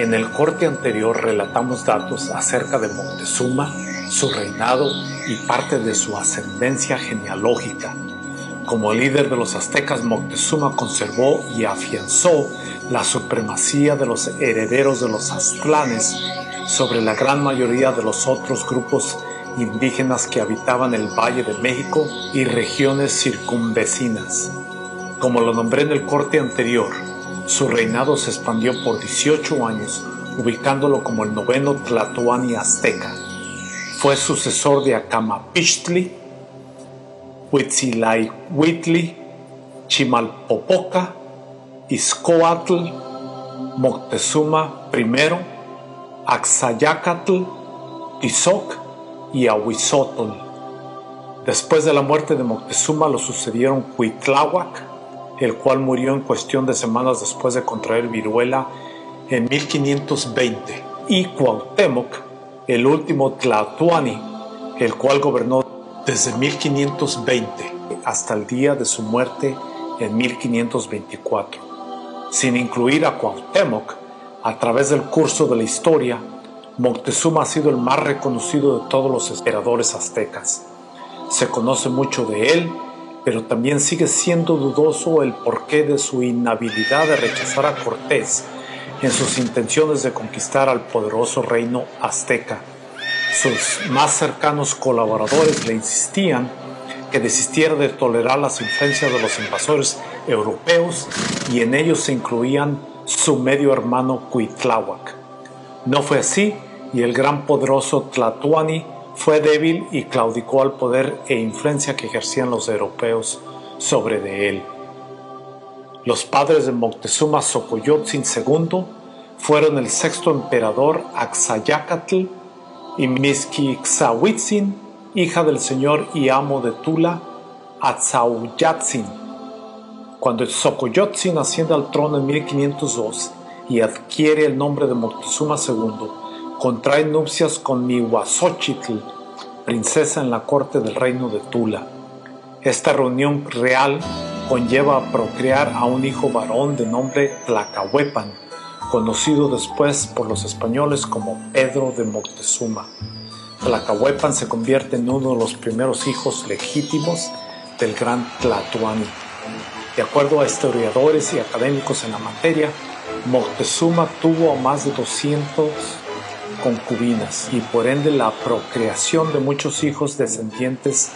En el corte anterior relatamos datos acerca de Moctezuma, su reinado y parte de su ascendencia genealógica. Como líder de los aztecas, Moctezuma conservó y afianzó la supremacía de los herederos de los aztlanes sobre la gran mayoría de los otros grupos indígenas que habitaban el Valle de México y regiones circunvecinas. Como lo nombré en el corte anterior, su reinado se expandió por 18 años, ubicándolo como el noveno Tlatoani azteca. Fue sucesor de Acamapichtli, Huitzilahuitli, Chimalpopoca, Izcoatl, Moctezuma I, Axayacatl, Tizoc y Ahuizotl. Después de la muerte de Moctezuma lo sucedieron Cuitláhuac, el cual murió en cuestión de semanas después de contraer viruela en 1520, y Cuauhtémoc, el último Tlatoani, el cual gobernó desde 1520 hasta el día de su muerte en 1524. Sin incluir a Cuauhtémoc, a través del curso de la historia, Moctezuma ha sido el más reconocido de todos los emperadores aztecas. Se conoce mucho de él pero también sigue siendo dudoso el porqué de su inhabilidad de rechazar a Cortés en sus intenciones de conquistar al poderoso reino azteca. Sus más cercanos colaboradores le insistían que desistiera de tolerar las influencias de los invasores europeos y en ellos se incluían su medio hermano Cuitláhuac. No fue así y el gran poderoso Tlatuani fue débil y claudicó al poder e influencia que ejercían los europeos sobre de él. Los padres de Moctezuma Xocoyotzin II fueron el sexto emperador Axayacatl y Mizquixahuitzin, hija del señor y amo de Tula, Atzauyatzin. Cuando Xocoyotzin asciende al trono en 1502 y adquiere el nombre de Moctezuma II, contrae nupcias con Mihuazochitl, princesa en la corte del reino de Tula. Esta reunión real conlleva a procrear a un hijo varón de nombre Tlacahuepan, conocido después por los españoles como Pedro de Moctezuma. Tlacahuepan se convierte en uno de los primeros hijos legítimos del gran Tlatoani. De acuerdo a historiadores y académicos en la materia, Moctezuma tuvo a más de 200 concubinas y por ende la procreación de muchos hijos descendientes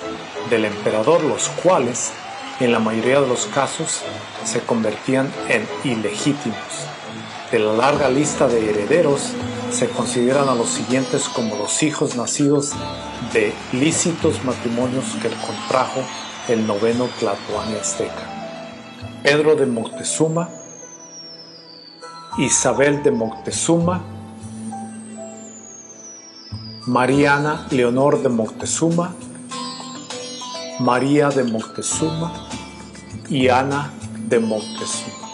del emperador, los cuales en la mayoría de los casos se convertían en ilegítimos. De la larga lista de herederos se consideran a los siguientes como los hijos nacidos de lícitos matrimonios que contrajo el noveno Tlatoani azteca. Pedro de Moctezuma, Isabel de Moctezuma, Mariana Leonor de Moctezuma, María de Moctezuma y Ana de Moctezuma.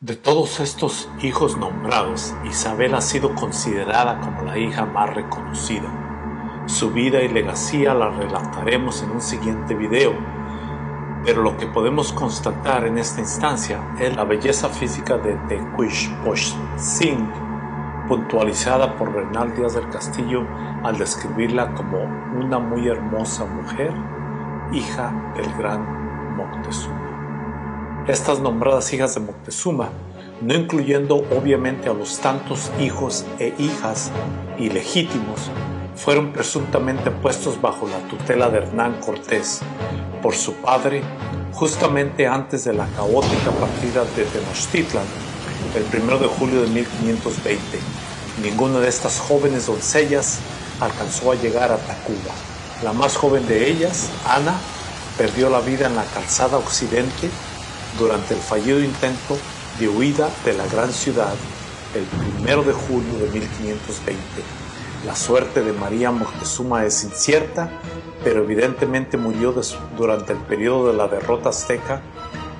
De todos estos hijos nombrados, Isabel ha sido considerada como la hija más reconocida. Su vida y legacía la relataremos en un siguiente video, pero lo que podemos constatar en esta instancia es la belleza física de Tecuishpochtsin puntualizada por Bernal Díaz del Castillo al describirla como una muy hermosa mujer, hija del gran Moctezuma. Estas nombradas hijas de Moctezuma, no incluyendo obviamente a los tantos hijos e hijas ilegítimos, fueron presuntamente puestos bajo la tutela de Hernán Cortés por su padre justamente antes de la caótica partida de Tenochtitlan el 1 de julio de 1520. Ninguna de estas jóvenes doncellas alcanzó a llegar a Tacuba. La más joven de ellas, Ana, perdió la vida en la calzada occidente durante el fallido intento de huida de la gran ciudad el 1 de julio de 1520. La suerte de María Moctezuma es incierta, pero evidentemente murió durante el periodo de la derrota azteca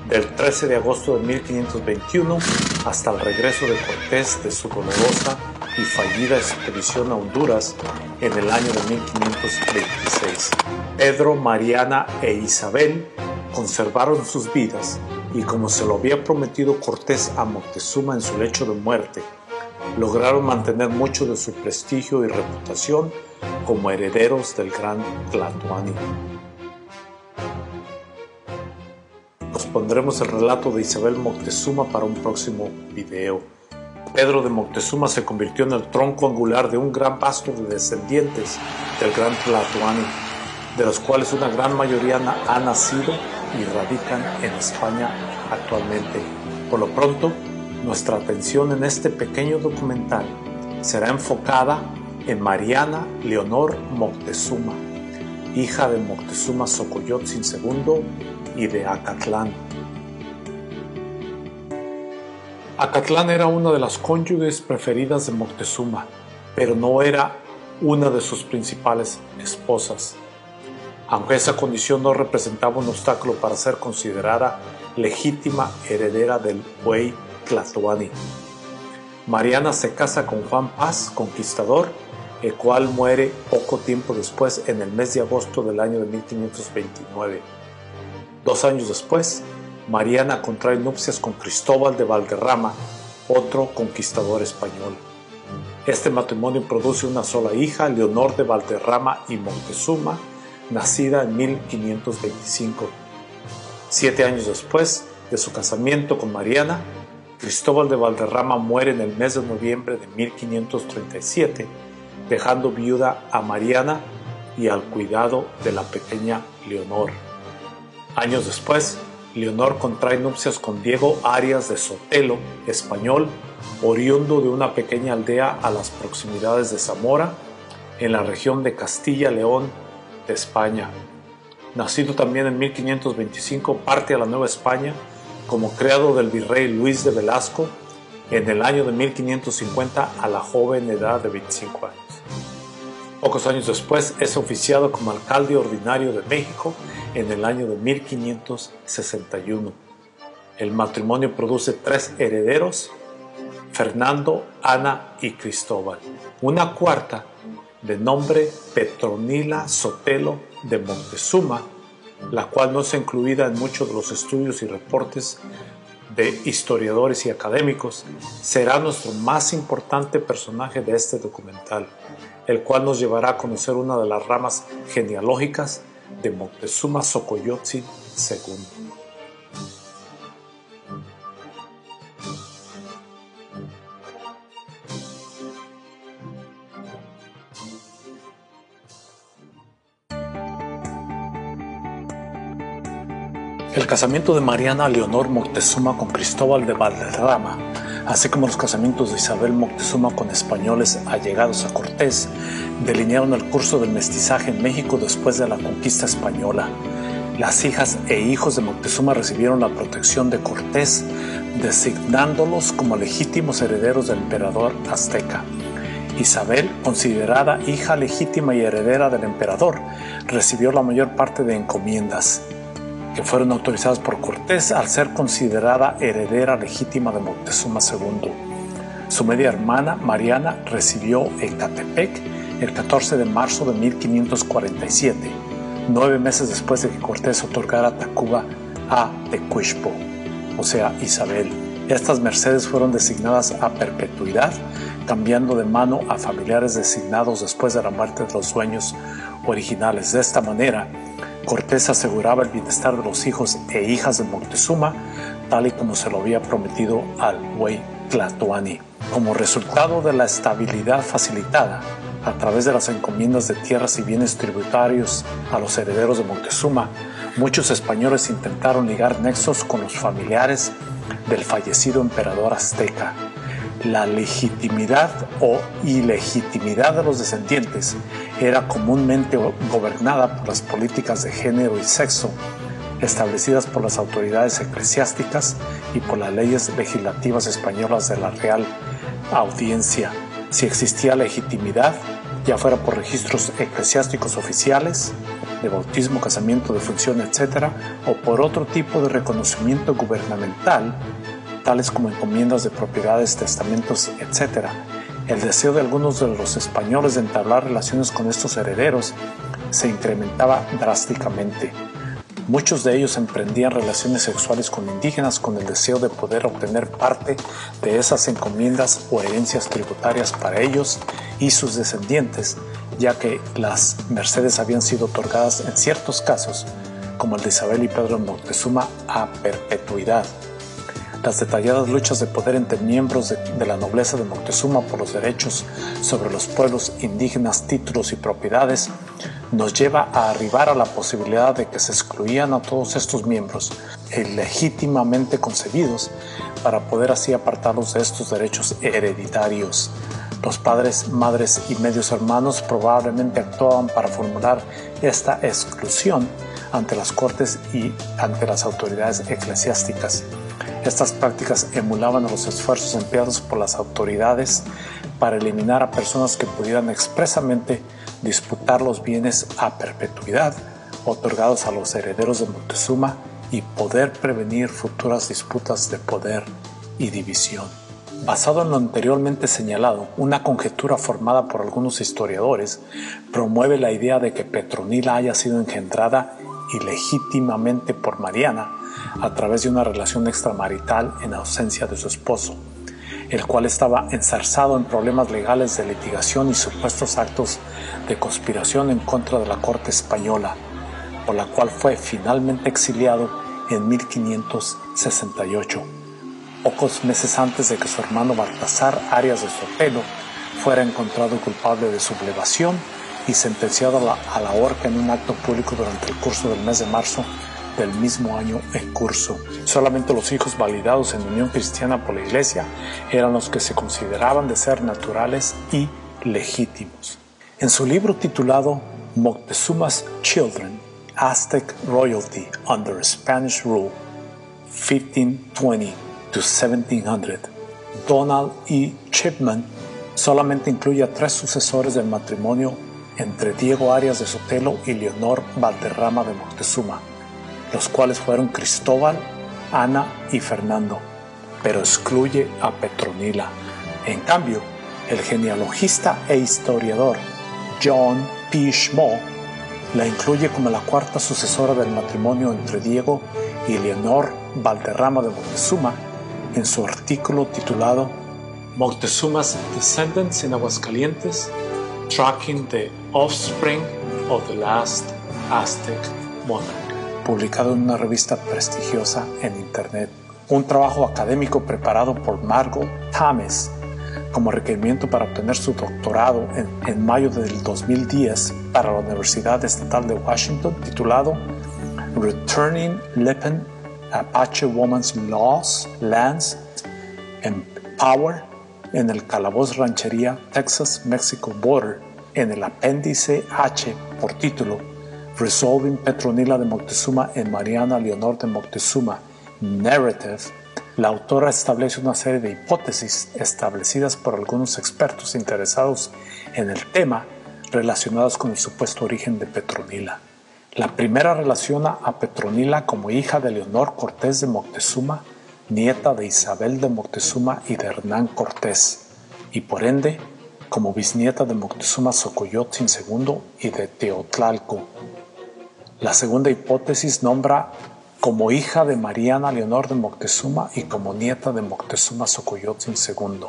del 13 de agosto de 1521 hasta el regreso de Cortés de su dolorosa y fallida expedición a Honduras en el año de 1526. Pedro, Mariana e Isabel conservaron sus vidas y como se lo había prometido Cortés a Moctezuma en su lecho de muerte, lograron mantener mucho de su prestigio y reputación como herederos del gran Tlatoani. Nos pondremos el relato de Isabel Moctezuma para un próximo video. Pedro de Moctezuma se convirtió en el tronco angular de un gran pasto de descendientes del gran Tlatoani, de los cuales una gran mayoría ha nacido y radican en España actualmente. Por lo pronto, nuestra atención en este pequeño documental será enfocada en Mariana Leonor Moctezuma, hija de Moctezuma Xocoyotzin II y de Acatlán. Acatlán era una de las cónyuges preferidas de Moctezuma, pero no era una de sus principales esposas aunque esa condición no representaba un obstáculo para ser considerada legítima heredera del buey Tlatoani. Mariana se casa con Juan Paz, conquistador, el cual muere poco tiempo después, en el mes de agosto del año de 1529. Dos años después, Mariana contrae nupcias con Cristóbal de Valderrama, otro conquistador español. Este matrimonio produce una sola hija, Leonor de Valderrama y Montezuma, nacida en 1525. Siete años después de su casamiento con Mariana, Cristóbal de Valderrama muere en el mes de noviembre de 1537, dejando viuda a Mariana y al cuidado de la pequeña Leonor. Años después, Leonor contrae nupcias con Diego Arias de Sotelo, español, oriundo de una pequeña aldea a las proximidades de Zamora, en la región de Castilla-León, España. Nacido también en 1525, parte a la Nueva España como creado del virrey Luis de Velasco en el año de 1550 a la joven edad de 25 años. Pocos años después es oficiado como alcalde ordinario de México en el año de 1561. El matrimonio produce tres herederos, Fernando, Ana y Cristóbal. Una cuarta de nombre Petronila Sotelo de Montezuma, la cual no es incluida en muchos de los estudios y reportes de historiadores y académicos, será nuestro más importante personaje de este documental, el cual nos llevará a conocer una de las ramas genealógicas de Montezuma Xocoyotzin II. El casamiento de Mariana Leonor Moctezuma con Cristóbal de Valderrama, así como los casamientos de Isabel Moctezuma con españoles allegados a Cortés, delinearon el curso del mestizaje en México después de la conquista española. Las hijas e hijos de Moctezuma recibieron la protección de Cortés, designándolos como legítimos herederos del emperador azteca. Isabel, considerada hija legítima y heredera del emperador, recibió la mayor parte de encomiendas fueron autorizadas por Cortés al ser considerada heredera legítima de Moctezuma II. Su media hermana, Mariana, recibió en Catepec el 14 de marzo de 1547, nueve meses después de que Cortés otorgara Tacuba a Tecuishpo, o sea, Isabel. Estas mercedes fueron designadas a perpetuidad, cambiando de mano a familiares designados después de la muerte de los dueños originales. De esta manera, Cortés aseguraba el bienestar de los hijos e hijas de Moctezuma, tal y como se lo había prometido al buey Tlatoani. Como resultado de la estabilidad facilitada a través de las encomiendas de tierras y bienes tributarios a los herederos de Moctezuma, muchos españoles intentaron ligar nexos con los familiares del fallecido emperador azteca la legitimidad o ilegitimidad de los descendientes era comúnmente gobernada por las políticas de género y sexo establecidas por las autoridades eclesiásticas y por las leyes legislativas españolas de la Real Audiencia. Si existía legitimidad, ya fuera por registros eclesiásticos oficiales, de bautismo, casamiento, de función, etc., o por otro tipo de reconocimiento gubernamental, tales como encomiendas de propiedades, testamentos, etc. El deseo de algunos de los españoles de entablar relaciones con estos herederos se incrementaba drásticamente. Muchos de ellos emprendían relaciones sexuales con indígenas con el deseo de poder obtener parte de esas encomiendas o herencias tributarias para ellos y sus descendientes, ya que las mercedes habían sido otorgadas en ciertos casos, como el de Isabel y Pedro Moctezuma, a perpetuidad. Las detalladas luchas de poder entre miembros de, la nobleza de Moctezuma por los derechos sobre los pueblos indígenas, títulos y propiedades nos lleva a arribar a la posibilidad de que se excluían a todos estos miembros ilegítimamente concebidos para poder así apartarlos de estos derechos hereditarios. Los padres, madres y medios hermanos probablemente actuaban para formular esta exclusión ante las cortes y ante las autoridades eclesiásticas. Estas prácticas emulaban los esfuerzos empleados por las autoridades para eliminar a personas que pudieran expresamente disputar los bienes a perpetuidad otorgados a los herederos de Montezuma y poder prevenir futuras disputas de poder y división. Basado en lo anteriormente señalado, una conjetura formada por algunos historiadores promueve la idea de que Petronila haya sido engendrada ilegítimamente por Mariana a través de una relación extramarital en ausencia de su esposo, el cual estaba ensarzado en problemas legales de litigación y supuestos actos de conspiración en contra de la corte española, por la cual fue finalmente exiliado en 1568, pocos meses antes de que su hermano Baltasar Arias de Sotelo fuera encontrado culpable de sublevación y sentenciado a la, a la horca en un acto público durante el curso del mes de marzo del mismo año en curso. Solamente los hijos validados en unión cristiana por la Iglesia eran los que se consideraban de ser naturales y legítimos. En su libro titulado Moctezuma's Children, Aztec Royalty Under Spanish Rule, 1520 to 1700, Donald E. Chipman solamente incluye a tres sucesores del matrimonio entre Diego Arias de Sotelo y Leonor Valderrama de Moctezuma, los cuales fueron Cristóbal, Ana y Fernando, pero excluye a Petronila. En cambio, el genealogista e historiador John P. Schmo la incluye como la cuarta sucesora del matrimonio entre Diego y Leonor Valderrama de Moctezuma en su artículo titulado Moctezuma's Descendants in Aguascalientes, Tracking the Offspring of the Last Aztec Monarch publicado en una revista prestigiosa en Internet. Un trabajo académico preparado por Margot Thomas como requerimiento para obtener su doctorado en, mayo del 2010 para la Universidad Estatal de Washington titulado Returning Lippen Apache Woman's Laws, Lands and Power en el Calaboz Ranchería Texas-Mexico Border en el apéndice H por título Resolving Petronila de Moctezuma en Mariana Leonor de Moctezuma Narrative, la autora establece una serie de hipótesis establecidas por algunos expertos interesados en el tema relacionadas con el supuesto origen de Petronila. La primera relaciona a Petronila como hija de Leonor Cortés de Moctezuma, nieta de Isabel de Moctezuma y de Hernán Cortés, y por ende como bisnieta de Moctezuma Xocoyotzin II y de Teotlalco, la segunda hipótesis nombra como hija de Mariana Leonor de Moctezuma y como nieta de Moctezuma Xocoyotzin II.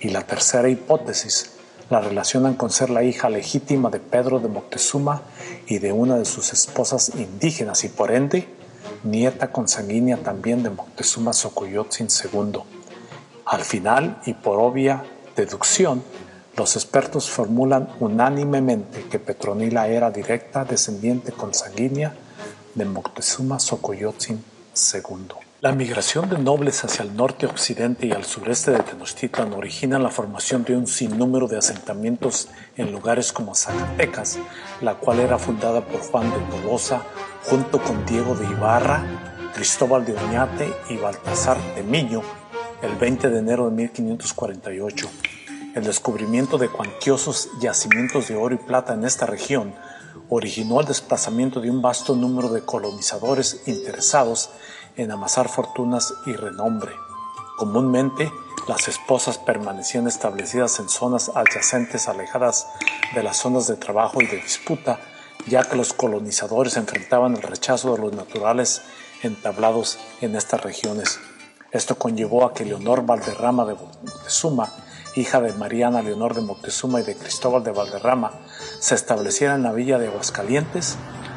Y la tercera hipótesis la relacionan con ser la hija legítima de Pedro de Moctezuma y de una de sus esposas indígenas y por ende nieta consanguínea también de Moctezuma Xocoyotzin II. Al final, y por obvia deducción, los expertos formulan unánimemente que Petronila era directa descendiente consanguínea de Moctezuma Xocoyotzin II. La migración de nobles hacia el norte, occidente y al sureste de Tenochtitlan origina la formación de un sinnúmero de asentamientos en lugares como Zacatecas, la cual era fundada por Juan de Tolosa junto con Diego de Ibarra, Cristóbal de Oñate y Baltasar de Miño el 20 de enero de 1548. El descubrimiento de cuantiosos yacimientos de oro y plata en esta región originó el desplazamiento de un vasto número de colonizadores interesados en amasar fortunas y renombre. Comúnmente, las esposas permanecían establecidas en zonas adyacentes alejadas de las zonas de trabajo y de disputa ya que los colonizadores enfrentaban el rechazo de los naturales entablados en estas regiones. Esto conllevó a que Leonor Valderrama de Moctezuma, hija de Mariana Leonor de Moctezuma y de Cristóbal de Valderrama, se estableciera en la villa de Aguascalientes,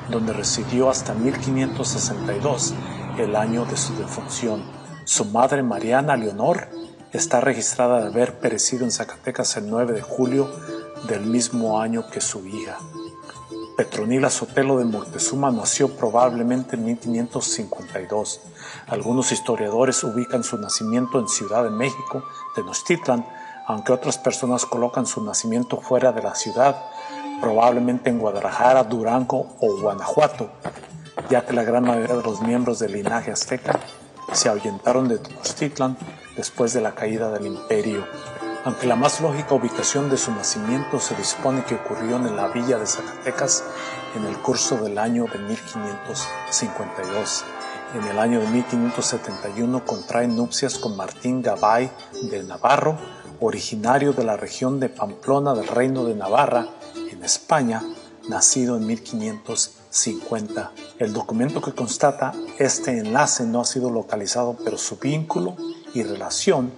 donde residió hasta 1562, el año de su defunción. Su madre Mariana Leonor está registrada de haber perecido en Zacatecas el 9 de julio del mismo año que su hija. Petronila Sotelo de Moctezuma nació probablemente en 1552. Algunos historiadores ubican su nacimiento en Ciudad de México, Tenochtitlan, aunque otras personas colocan su nacimiento fuera de la ciudad, probablemente en Guadalajara, Durango o Guanajuato, ya que la gran mayoría de los miembros del linaje azteca se ahuyentaron de Tenochtitlan después de la caída del imperio aunque la más lógica ubicación de su nacimiento se dispone que ocurrió en la villa de Zacatecas en el curso del año de 1552. En el año de 1571 contrae nupcias con Martín Gabay de Navarro, originario de la región de Pamplona del Reino de Navarra, en España, nacido en 1550. El documento que constata este enlace no ha sido localizado, pero su vínculo y relación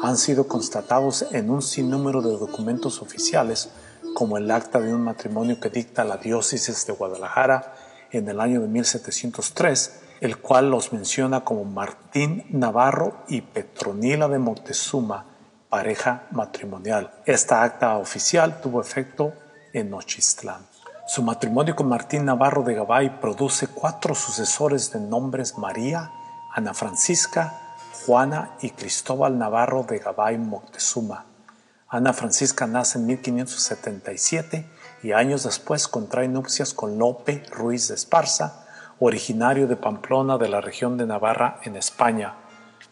han sido constatados en un sinnúmero de documentos oficiales, como el acta de un matrimonio que dicta la diócesis de Guadalajara en el año de 1703, el cual los menciona como Martín Navarro y Petronila de Montezuma, pareja matrimonial. Esta acta oficial tuvo efecto en Nochistlán. Su matrimonio con Martín Navarro de Gabay produce cuatro sucesores de nombres María, Ana Francisca, Juana y Cristóbal Navarro de Gabay Moctezuma. Ana Francisca nace en 1577 y años después contrae nupcias con Lope Ruiz de Esparza, originario de Pamplona de la región de Navarra en España.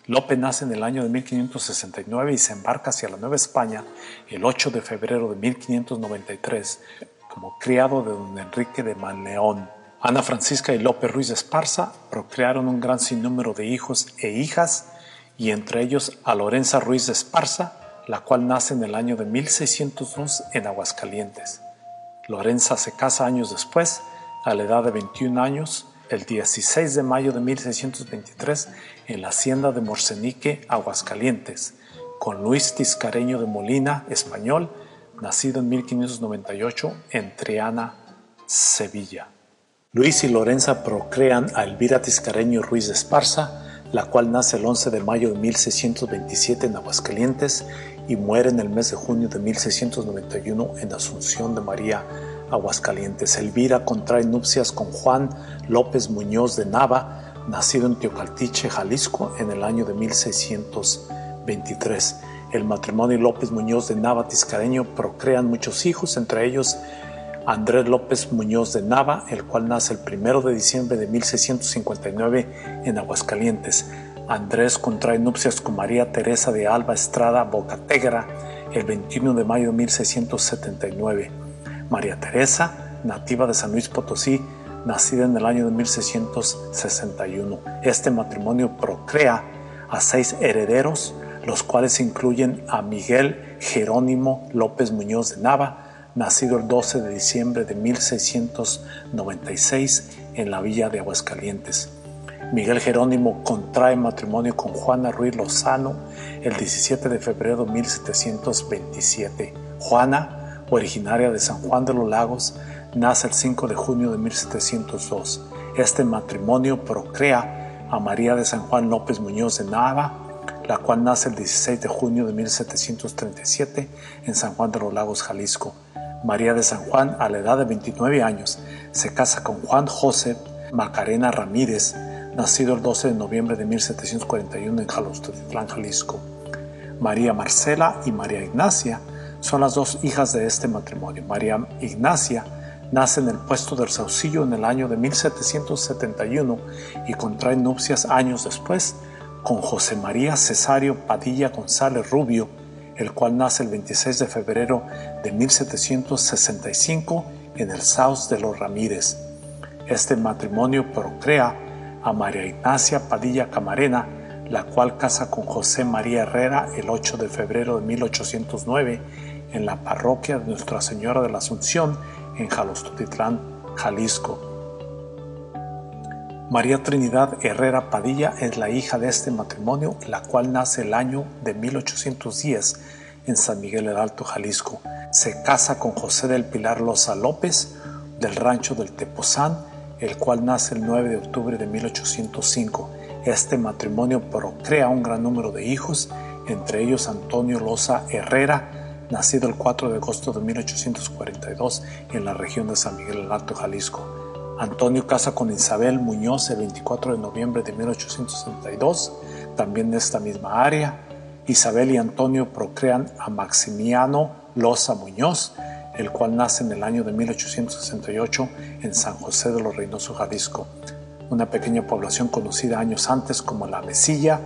Lope nace en el año de 1569 y se embarca hacia la Nueva España el 8 de febrero de 1593 como criado de don Enrique de Manleón. Ana Francisca y Lope Ruiz de Esparza procrearon un gran sinnúmero de hijos e hijas y entre ellos a Lorenza Ruiz de Esparza, la cual nace en el año de 1602 en Aguascalientes. Lorenza se casa años después, a la edad de 21 años, el 16 de mayo de 1623, en la hacienda de Morsenique, Aguascalientes, con Luis Tiscareño de Molina, español, nacido en 1598 en Triana, Sevilla. Luis y Lorenza procrean a Elvira Tiscareño Ruiz de Esparza, la cual nace el 11 de mayo de 1627 en Aguascalientes y muere en el mes de junio de 1691 en Asunción de María, Aguascalientes. Elvira contrae nupcias con Juan López Muñoz de Nava, nacido en Teocaltiche, Jalisco, en el año de 1623. El matrimonio López Muñoz de Nava Tiscareño procrean muchos hijos, entre ellos Andrés López Muñoz de Nava, el cual nace el 1 de diciembre de 1659 en Aguascalientes. Andrés contrae nupcias con María Teresa de Alba Estrada Bocategra el 21 de mayo de 1679. María Teresa, nativa de San Luis Potosí, nacida en el año de 1661. Este matrimonio procrea a seis herederos, los cuales incluyen a Miguel Jerónimo López Muñoz de Nava, nacido el 12 de diciembre de 1696 en la villa de Aguascalientes. Miguel Jerónimo contrae matrimonio con Juana Ruiz Lozano el 17 de febrero de 1727. Juana, originaria de San Juan de los Lagos, nace el 5 de junio de 1702. Este matrimonio procrea a María de San Juan López Muñoz de Nava, la cual nace el 16 de junio de 1737 en San Juan de los Lagos, Jalisco. María de San Juan, a la edad de 29 años, se casa con Juan José Macarena Ramírez, nacido el 12 de noviembre de 1741 en Jalostotitlán, Jalisco. María Marcela y María Ignacia son las dos hijas de este matrimonio. María Ignacia nace en el puesto del Saucillo en el año de 1771 y contrae nupcias años después con José María Cesario Padilla González Rubio, el cual nace el 26 de febrero de 1765 en el Saus de los Ramírez. Este matrimonio procrea a María Ignacia Padilla Camarena, la cual casa con José María Herrera el 8 de febrero de 1809 en la parroquia de Nuestra Señora de la Asunción en Jalostotitlán, Jalisco. María Trinidad Herrera Padilla es la hija de este matrimonio, la cual nace el año de 1810 en San Miguel el Alto, Jalisco. Se casa con José del Pilar Loza López del rancho del Tepozán, el cual nace el 9 de octubre de 1805. Este matrimonio procrea un gran número de hijos, entre ellos Antonio Loza Herrera, nacido el 4 de agosto de 1842 en la región de San Miguel el Alto, Jalisco. Antonio casa con Isabel Muñoz el 24 de noviembre de 1862, también en esta misma área. Isabel y Antonio procrean a Maximiano Loza Muñoz, el cual nace en el año de 1868 en San José de los Reynoso, Jalisco, una pequeña población conocida años antes como la Mesilla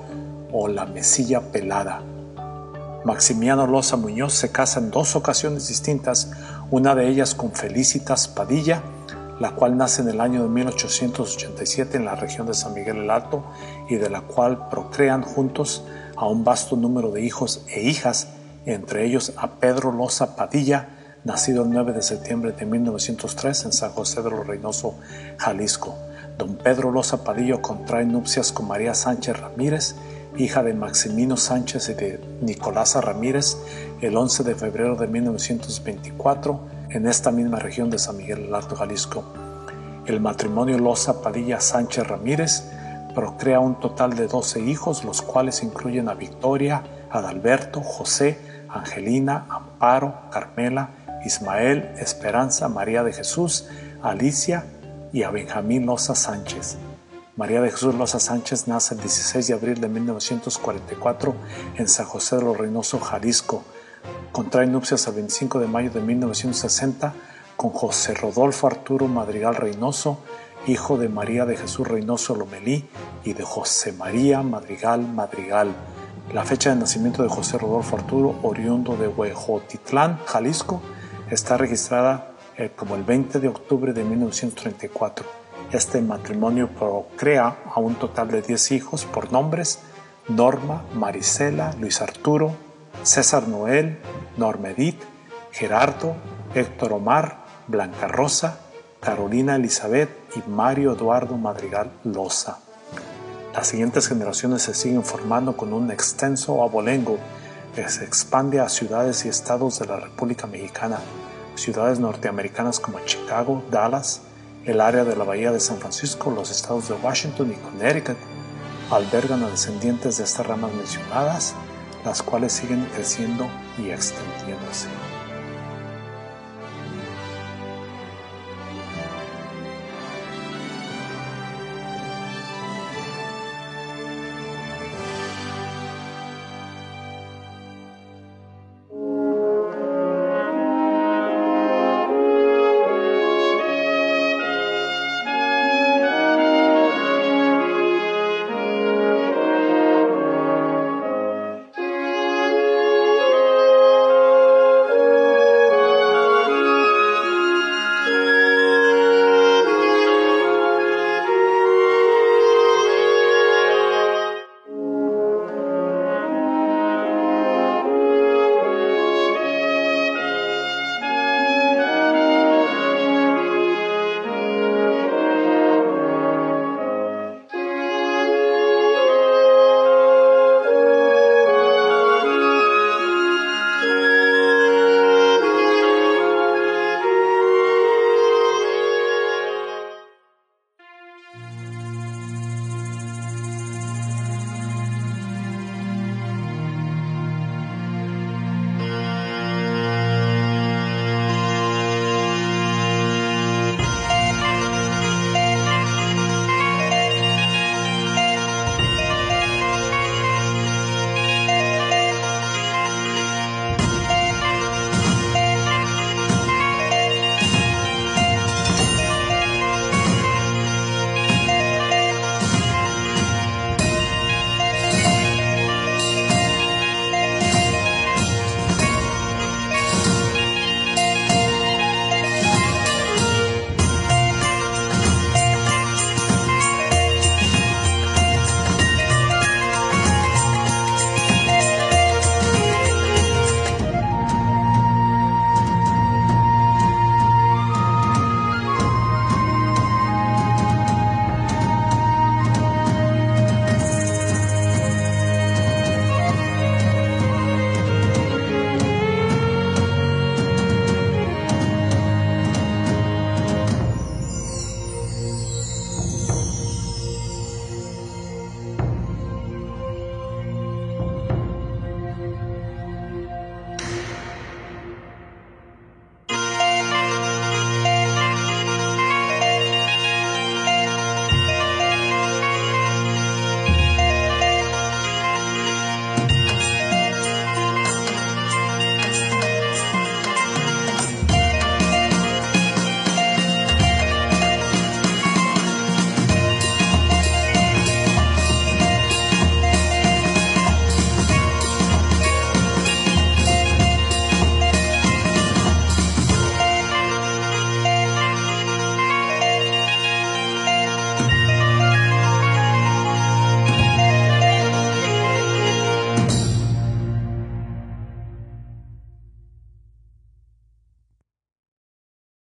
o la Mesilla Pelada. Maximiano Loza Muñoz se casa en dos ocasiones distintas, una de ellas con Felicitas Padilla, la cual nace en el año de 1887 en la región de San Miguel el Alto y de la cual procrean juntos a un vasto número de hijos e hijas, entre ellos a Pedro Loza Padilla, nacido el 9 de septiembre de 1903 en San José de los Reynoso, Jalisco. Don Pedro Loza Padilla contrae nupcias con María Sánchez Ramírez, hija de Maximino Sánchez y de Nicolasa Ramírez, el 11 de febrero de 1924 en esta misma región de San Miguel del Alto, Jalisco. El matrimonio Loza Padilla Sánchez Ramírez procrea un total de 12 hijos, los cuales incluyen a Victoria, Adalberto, José, Angelina, Amparo, Carmela, Ismael, Esperanza, María de Jesús, Alicia y a Benjamín Loza Sánchez. María de Jesús Loza Sánchez nace el 16 de abril de 1944 en San José de los Reynoso, Jalisco. Contrae nupcias el 25 de mayo de 1960 con José Rodolfo Arturo Madrigal Reynoso, hijo de María de Jesús Reynoso Lomelí y de José María Madrigal Madrigal. La fecha de nacimiento de José Rodolfo Arturo, oriundo de Huejotitlán, Jalisco, está registrada eh, como el 20 de octubre de 1934. Este matrimonio procrea a un total de 10 hijos por nombres Norma, Marisela, Luis Arturo, César Noel, Norma Edith, Gerardo, Héctor Omar, Blanca Rosa, Carolina Elizabeth y Mario Eduardo Madrigal Loza. Las siguientes generaciones se siguen formando con un extenso abolengo que se expande a ciudades y estados de la República Mexicana, ciudades norteamericanas como Chicago, Dallas, el área de la Bahía de San Francisco, los estados de Washington y Connecticut, albergan a descendientes de estas ramas mencionadas, las cuales siguen creciendo y extendiéndose.